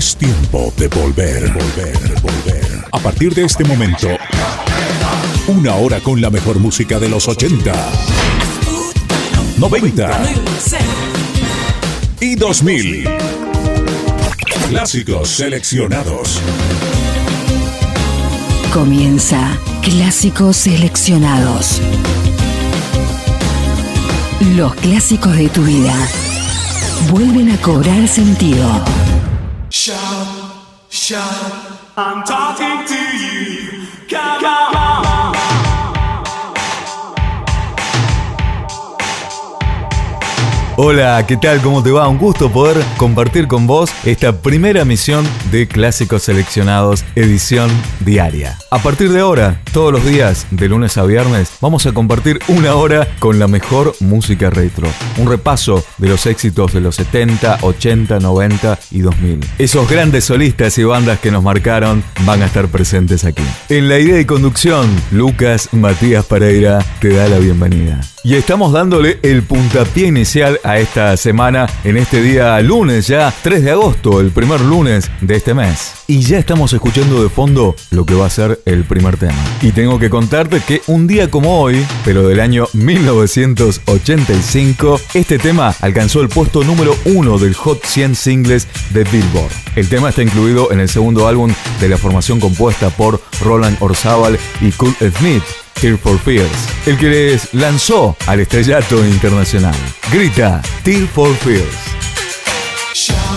Es tiempo de volver, volver, volver. A partir de este momento, una hora con la mejor música de los 80, 90 y 2000. Clásicos seleccionados. Comienza Clásicos Seleccionados. Los clásicos de tu vida vuelven a cobrar sentido. Shout, shout, I'm talking to you. Come on. Hola, ¿qué tal? ¿Cómo te va? Un gusto poder compartir con vos esta primera misión de Clásicos Seleccionados, edición diaria. A partir de ahora, todos los días, de lunes a viernes, vamos a compartir una hora con la mejor música retro. Un repaso de los éxitos de los 70, 80, 90 y 2000. Esos grandes solistas y bandas que nos marcaron van a estar presentes aquí. En la idea y conducción, Lucas Matías Pereira te da la bienvenida. Y estamos dándole el puntapié inicial esta semana en este día lunes ya, 3 de agosto, el primer lunes de este mes. Y ya estamos escuchando de fondo lo que va a ser el primer tema. Y tengo que contarte que un día como hoy, pero del año 1985, este tema alcanzó el puesto número 1 del Hot 100 Singles de Billboard. El tema está incluido en el segundo álbum de la formación compuesta por Roland Orzabal y Kurt Smith Tear for Fears, el que les lanzó al estrellato internacional. Grita, Tear for Fears.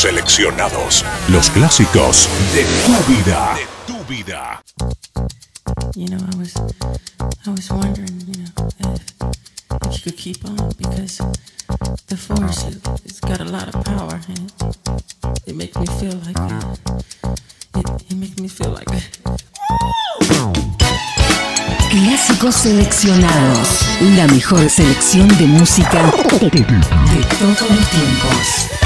Seleccionados. Los clásicos de tu vida. De tu vida. You know, I was, I was wondering, you know, if, if you could keep on because the force it, it's got a lot of power and it, it makes me feel like it, it makes me feel like Clásicos seleccionados. La mejor selección de música de todos los tiempos.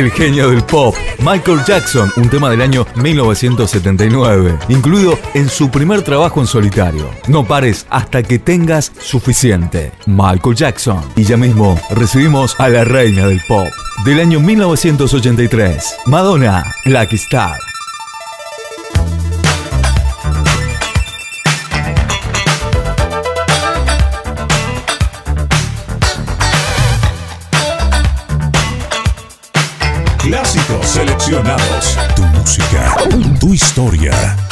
El genio del pop, Michael Jackson, un tema del año 1979, incluido en su primer trabajo en solitario. No pares hasta que tengas suficiente. Michael Jackson. Y ya mismo recibimos a la reina del pop del año 1983, Madonna, Lucky Star. Tu música, tu historia.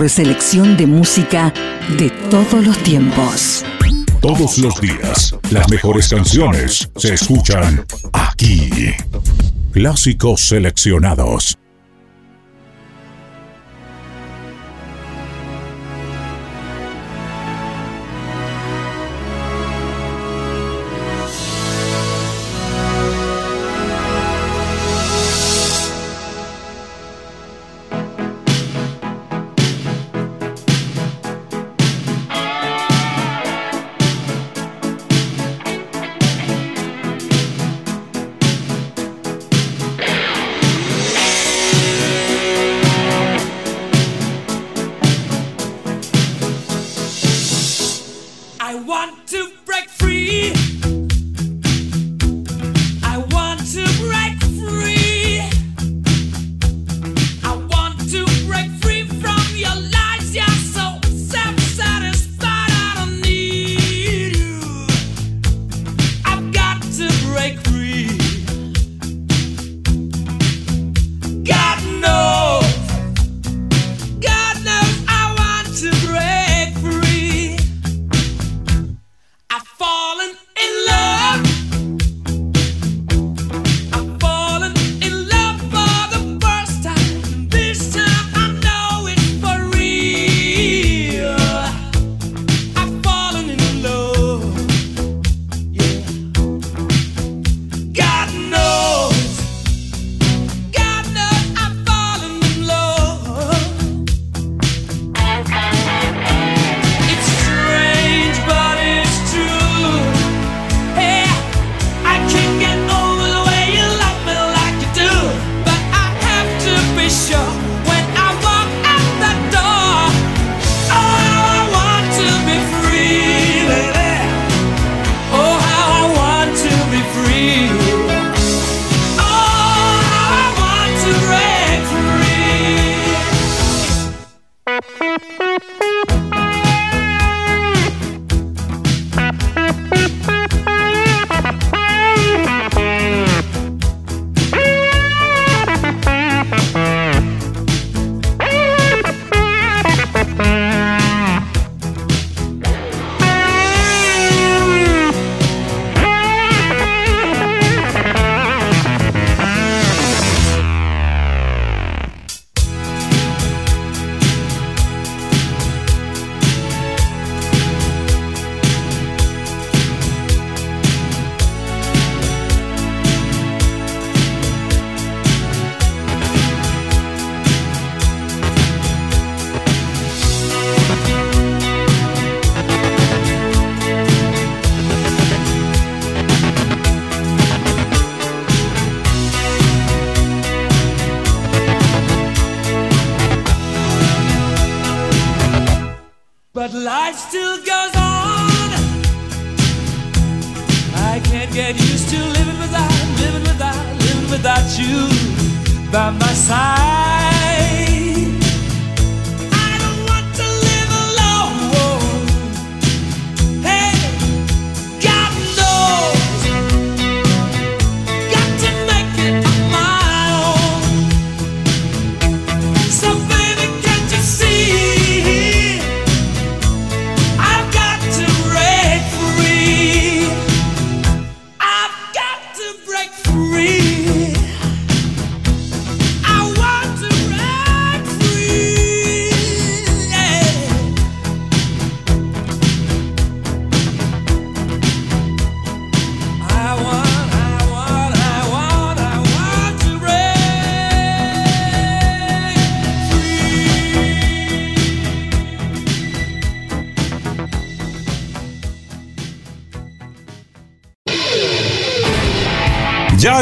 mejor selección de música de todos los tiempos. Todos los días, las mejores canciones se escuchan aquí. Clásicos seleccionados.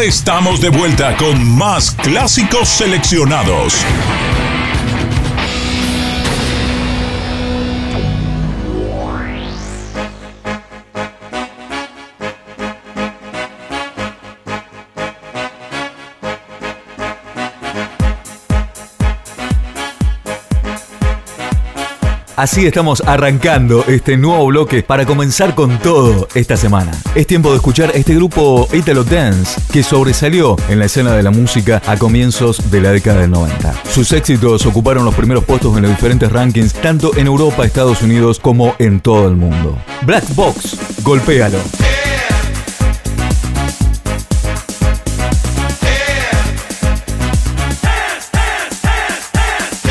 Estamos de vuelta con más clásicos seleccionados. Así estamos arrancando este nuevo bloque para comenzar con todo esta semana. Es tiempo de escuchar este grupo Italo Dance que sobresalió en la escena de la música a comienzos de la década del 90. Sus éxitos ocuparon los primeros puestos en los diferentes rankings tanto en Europa, Estados Unidos como en todo el mundo. Black Box, golpéalo.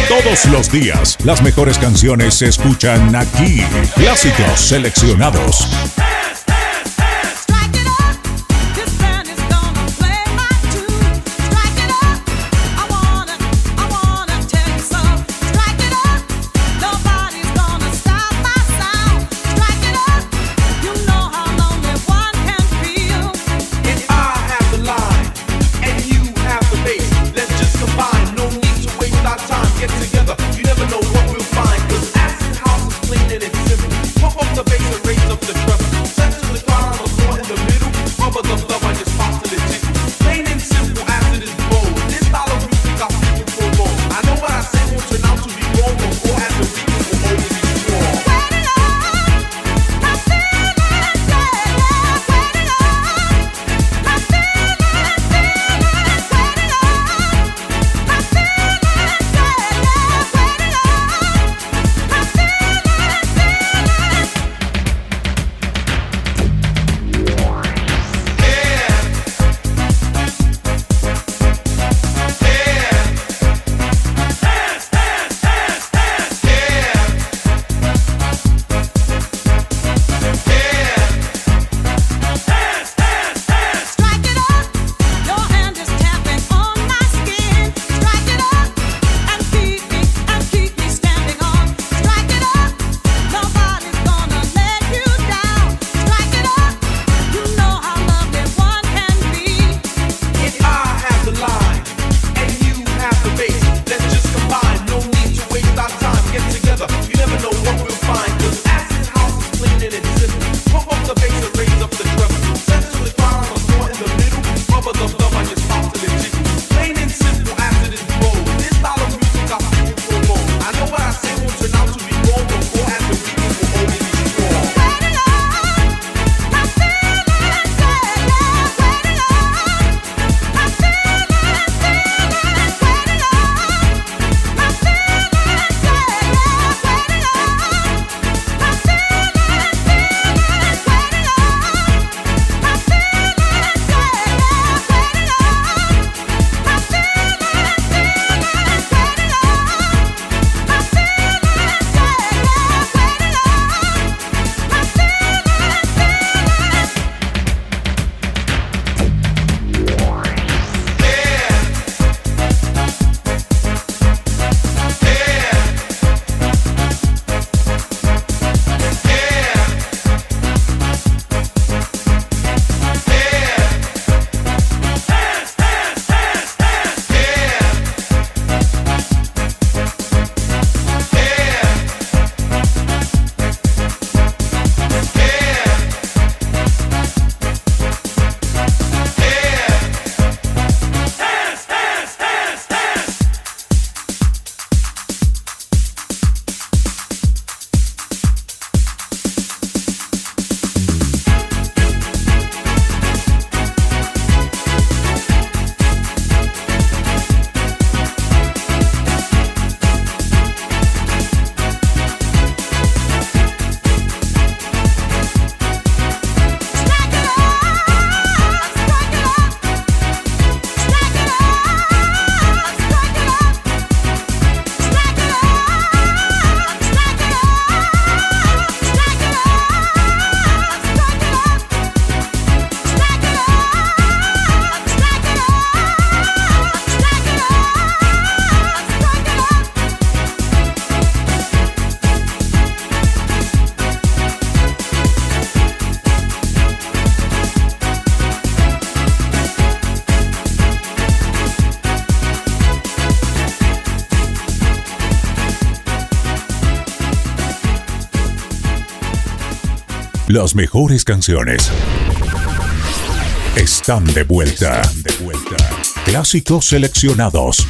Todos los días, las mejores canciones se escuchan aquí. Clásicos seleccionados Las mejores canciones están de vuelta. Clásicos seleccionados.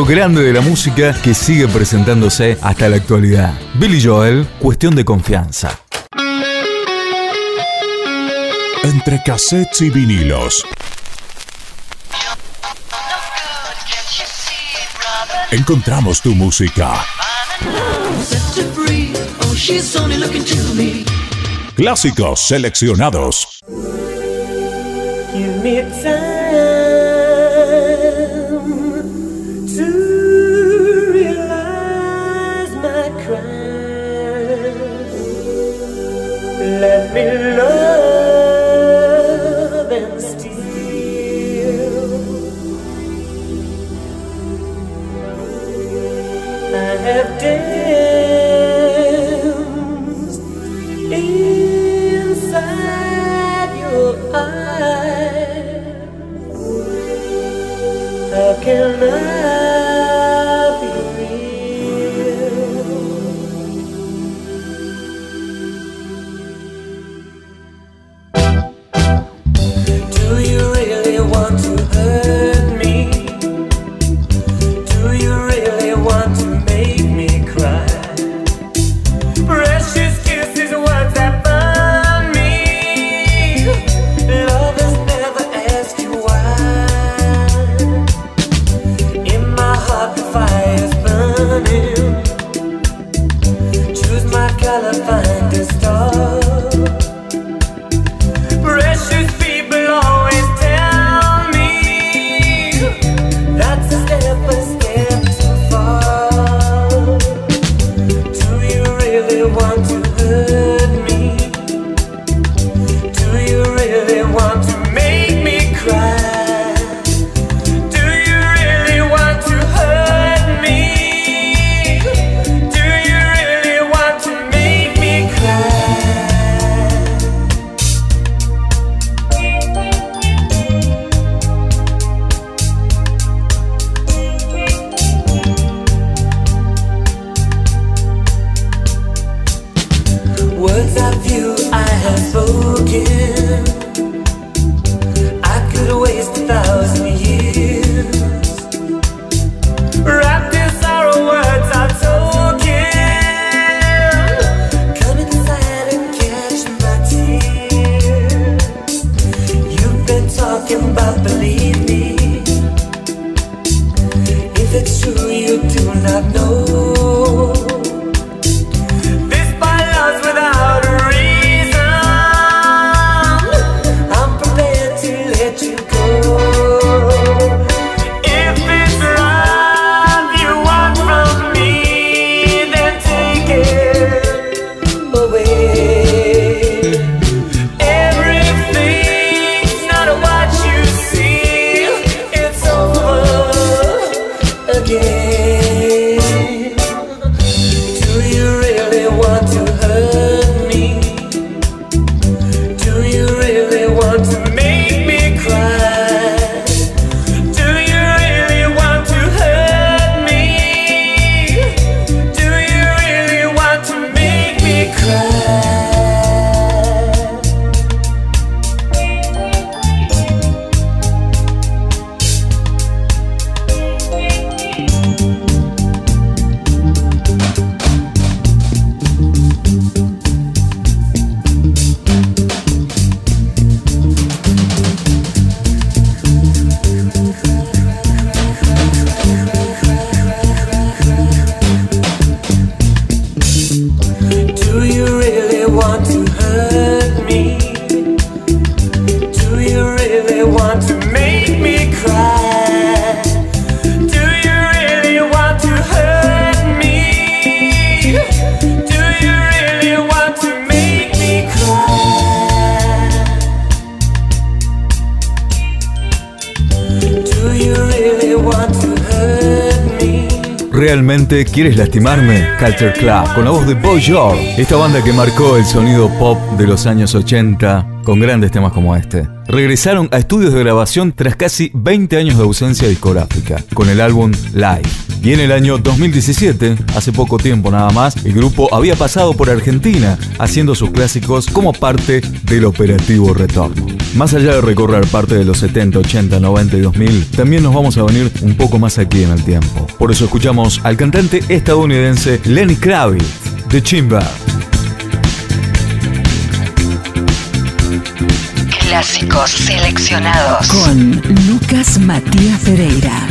grande de la música que sigue presentándose hasta la actualidad. Billy Joel, cuestión de confianza. Entre cassettes y vinilos. Encontramos tu música. Clásicos seleccionados. me love and steal I have danced inside your eyes. How can I ¿Quieres lastimarme? Culture Club, con la voz de Boy George, esta banda que marcó el sonido pop de los años 80 con grandes temas como este. Regresaron a estudios de grabación tras casi 20 años de ausencia discográfica, con el álbum Live. Y en el año 2017, hace poco tiempo nada más, el grupo había pasado por Argentina, haciendo sus clásicos como parte del operativo Retorno. Más allá de recorrer parte de los 70, 80, 90 y 2000, también nos vamos a venir un poco más aquí en el tiempo. Por eso escuchamos al cantante estadounidense Lenny Kravitz de Chimba. Clásicos seleccionados con Lucas Matías Pereira.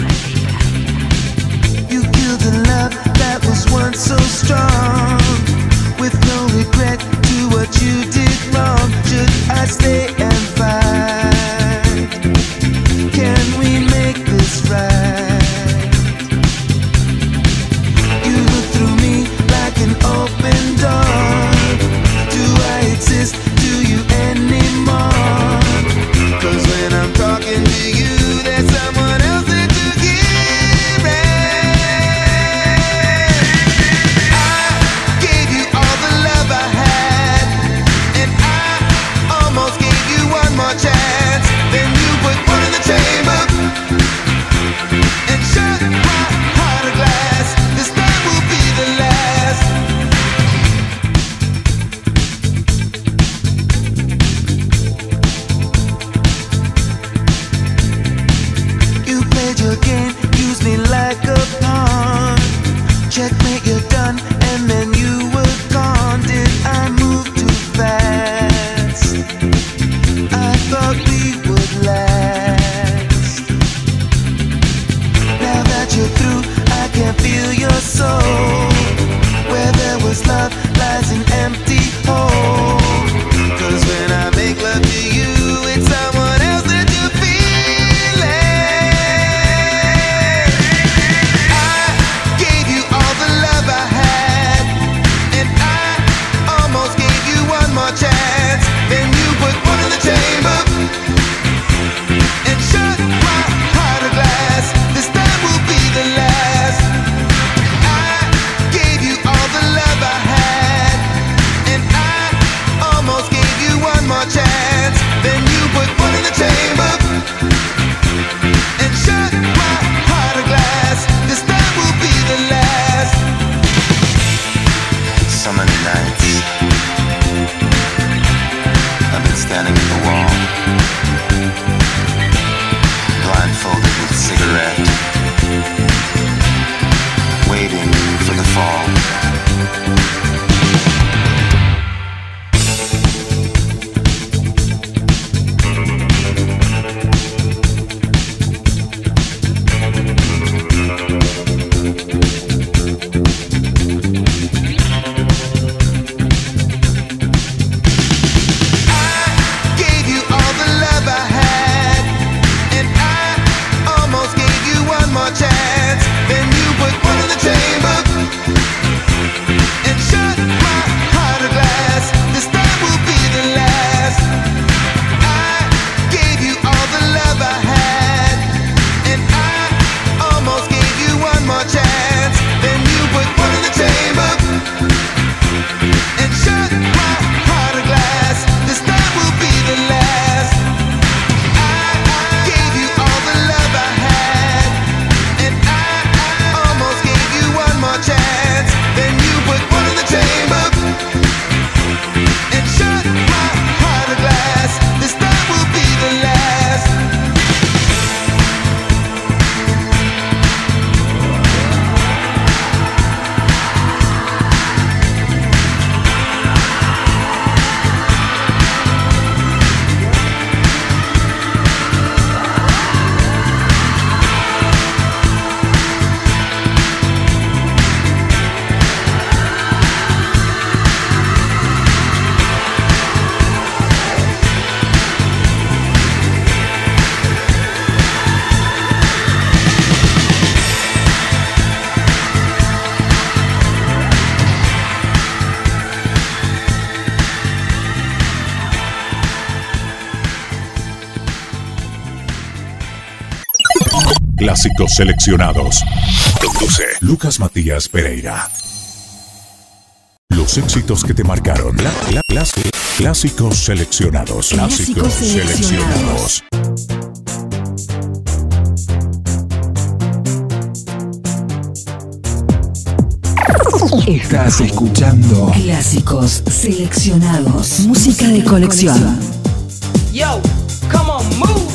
You killed the love that was once so strong. With no regret to what you did wrong. Should I stay? clásicos seleccionados. Conduce Lucas Matías Pereira. Los éxitos que te marcaron. La, la, las, clásicos seleccionados. Clásicos, seleccionados. Estás escuchando clásicos seleccionados. Música de colección. Yo, come on, move.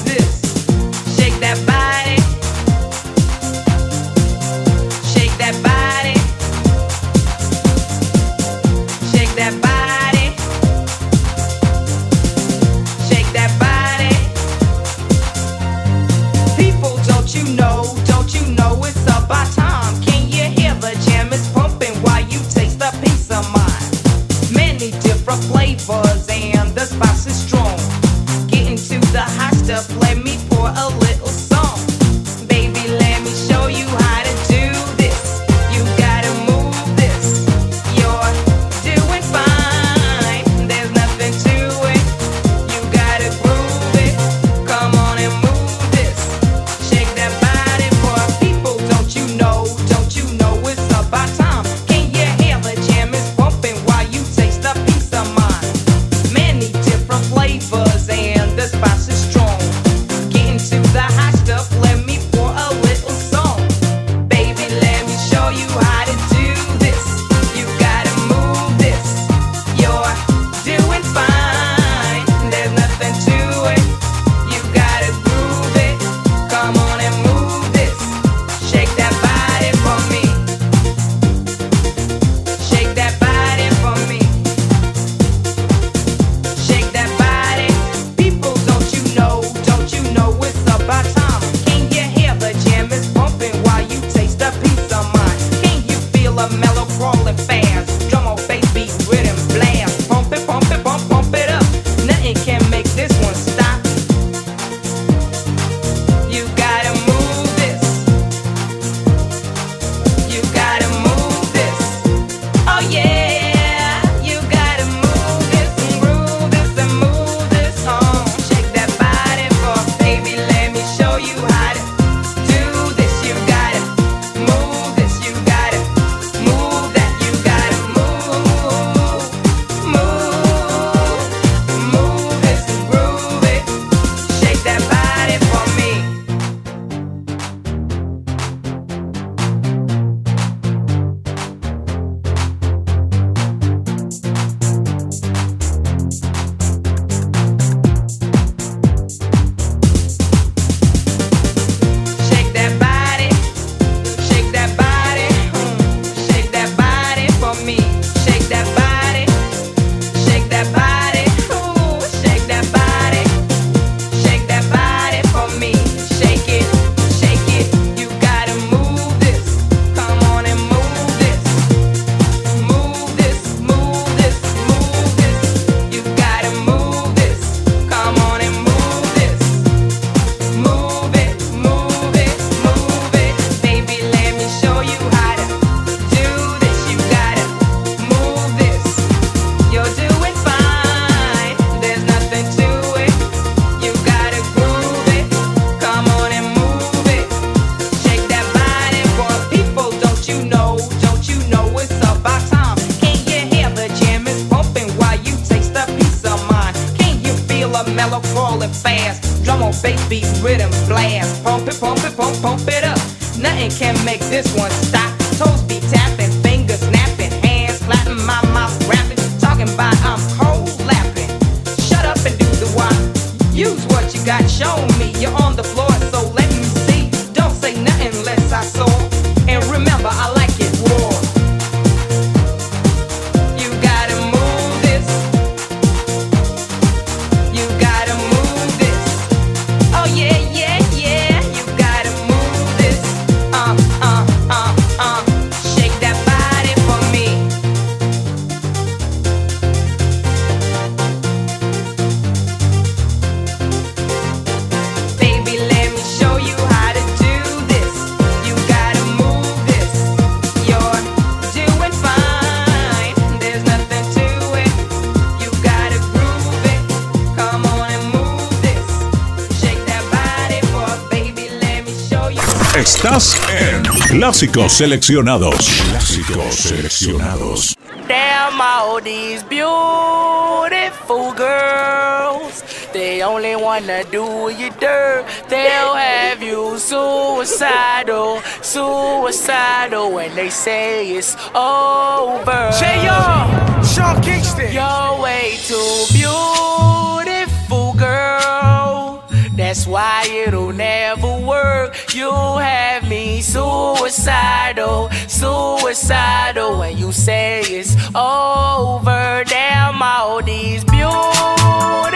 Clásicos Seleccionados. Clásicos Seleccionados. Damn all these beautiful girls. They only wanna do you dirt. They'll have you suicidal, suicidal when they say it's over. J.R. Sean Kingston. You're way too beautiful, girl. That's why it'll never work. You have me suicidal, suicidal when you say it's over. Damn all these beautiful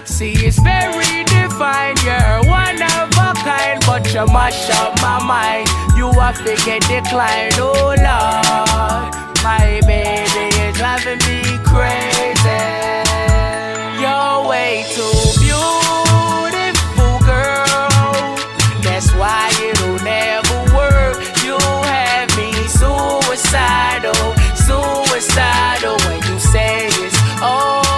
See, it's very divine. You're one of a kind, but you mash up my mind. You have to get declined. Oh, Lord. My baby is driving me crazy. You're way too beautiful, girl. That's why it'll never work. You have me suicidal, suicidal when you say it's over.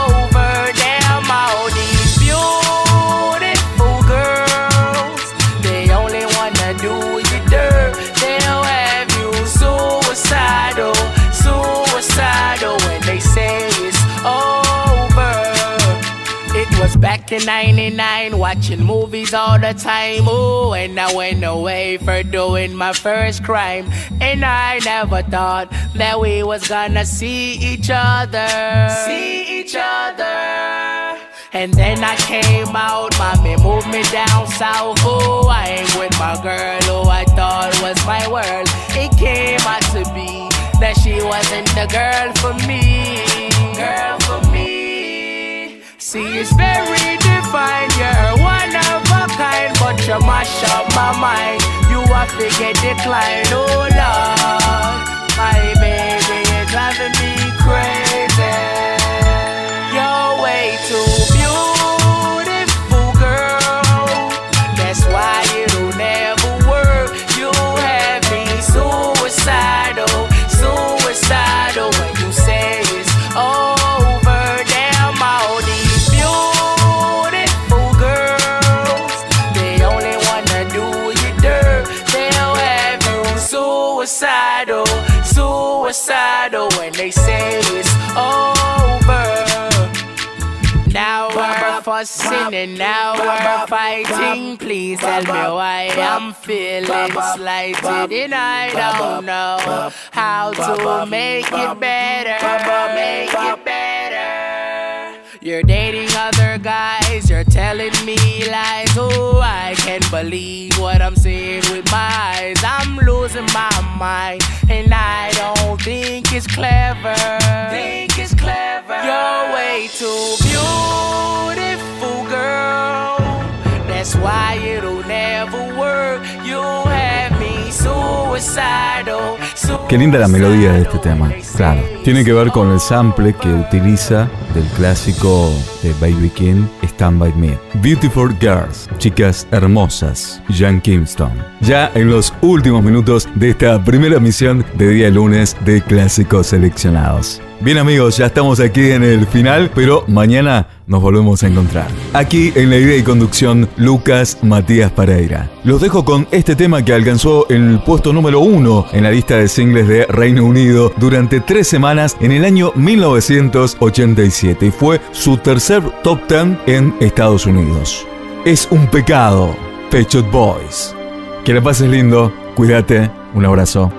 Over. It was back in 99, watching movies all the time. Oh, and I went away for doing my first crime. And I never thought that we was gonna see each other. See each other. And then I came out, mommy moved me down south. Oh, I ain't with my girl who I thought was my world. It came out to be that she wasn't the girl for me. Girl for me. See, it's very divine. You're one of a kind, but you mash up my mind. You have to get declined. Oh, Lord. My baby is driving me crazy. You're way too beautiful, and now we're fighting. Please tell me why I'm feeling slighted and I don't know how to make it better. Make it better. You're dating other guys, you're telling me lies. Oh, I can't believe what I'm seeing with my eyes. I'm losing my mind, and I don't think it's clever. Think it's clever. You're way too beautiful, girl. That's why it'll never work. You have me suicidal. Qué linda la melodía de este tema. Claro, tiene que ver con el sample que utiliza del clásico de Baby King, Stand By Me. Beautiful Girls, chicas hermosas, Jan Kingston. Ya en los últimos minutos de esta primera misión de día lunes de clásicos seleccionados. Bien amigos, ya estamos aquí en el final, pero mañana nos volvemos a encontrar. Aquí en la idea y conducción, Lucas Matías Pereira. Los dejo con este tema que alcanzó el puesto número uno en la lista de singles de Reino Unido durante tres semanas en el año 1987 y fue su tercer top ten en Estados Unidos. Es un pecado, Pet Shop Boys. Que la pases lindo, cuídate, un abrazo.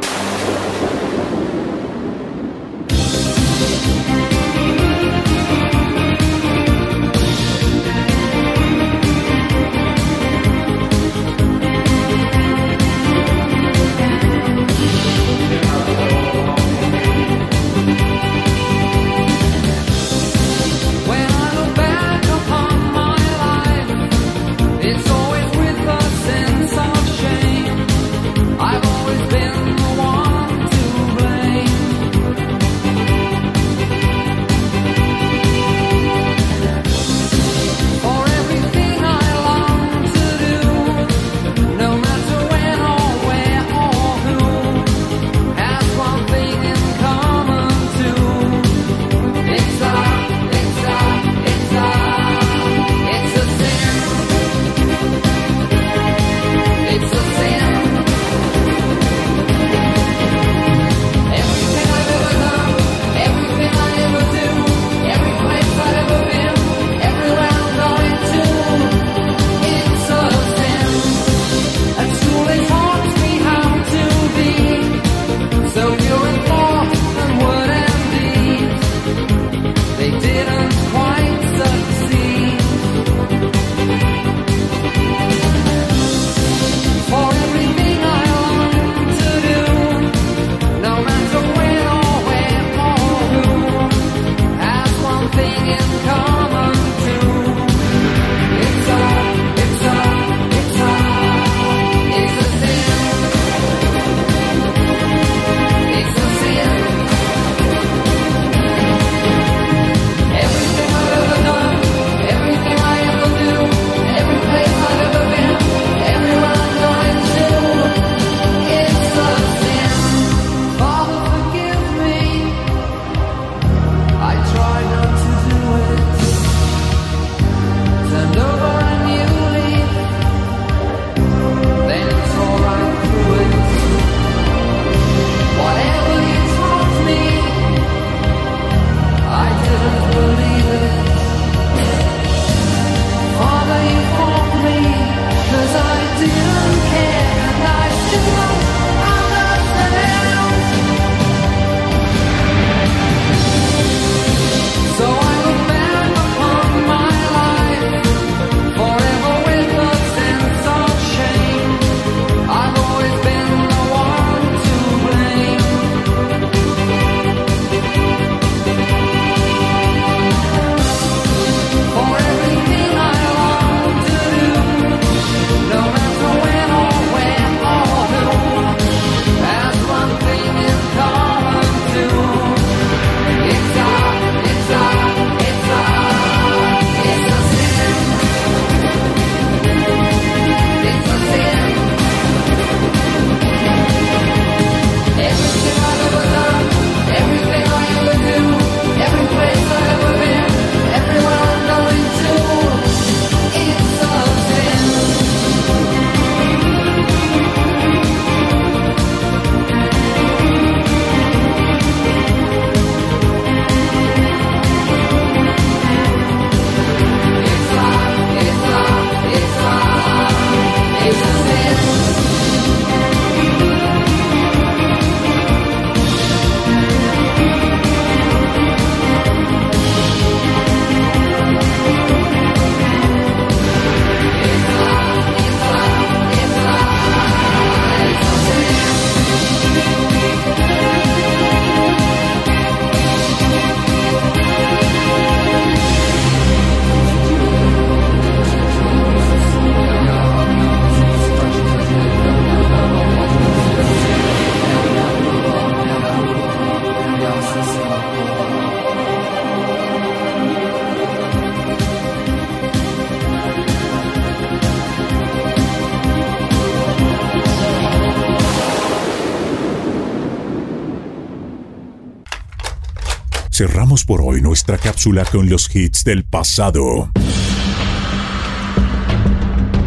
Por hoy nuestra cápsula con los hits del pasado.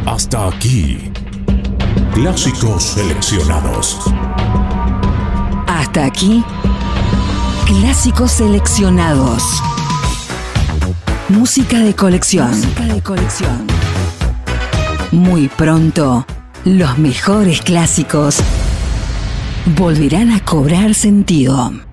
Hasta aquí. Clásicos seleccionados. Hasta aquí. Clásicos seleccionados. Música de colección. Música de colección. Muy pronto, los mejores clásicos volverán a cobrar sentido.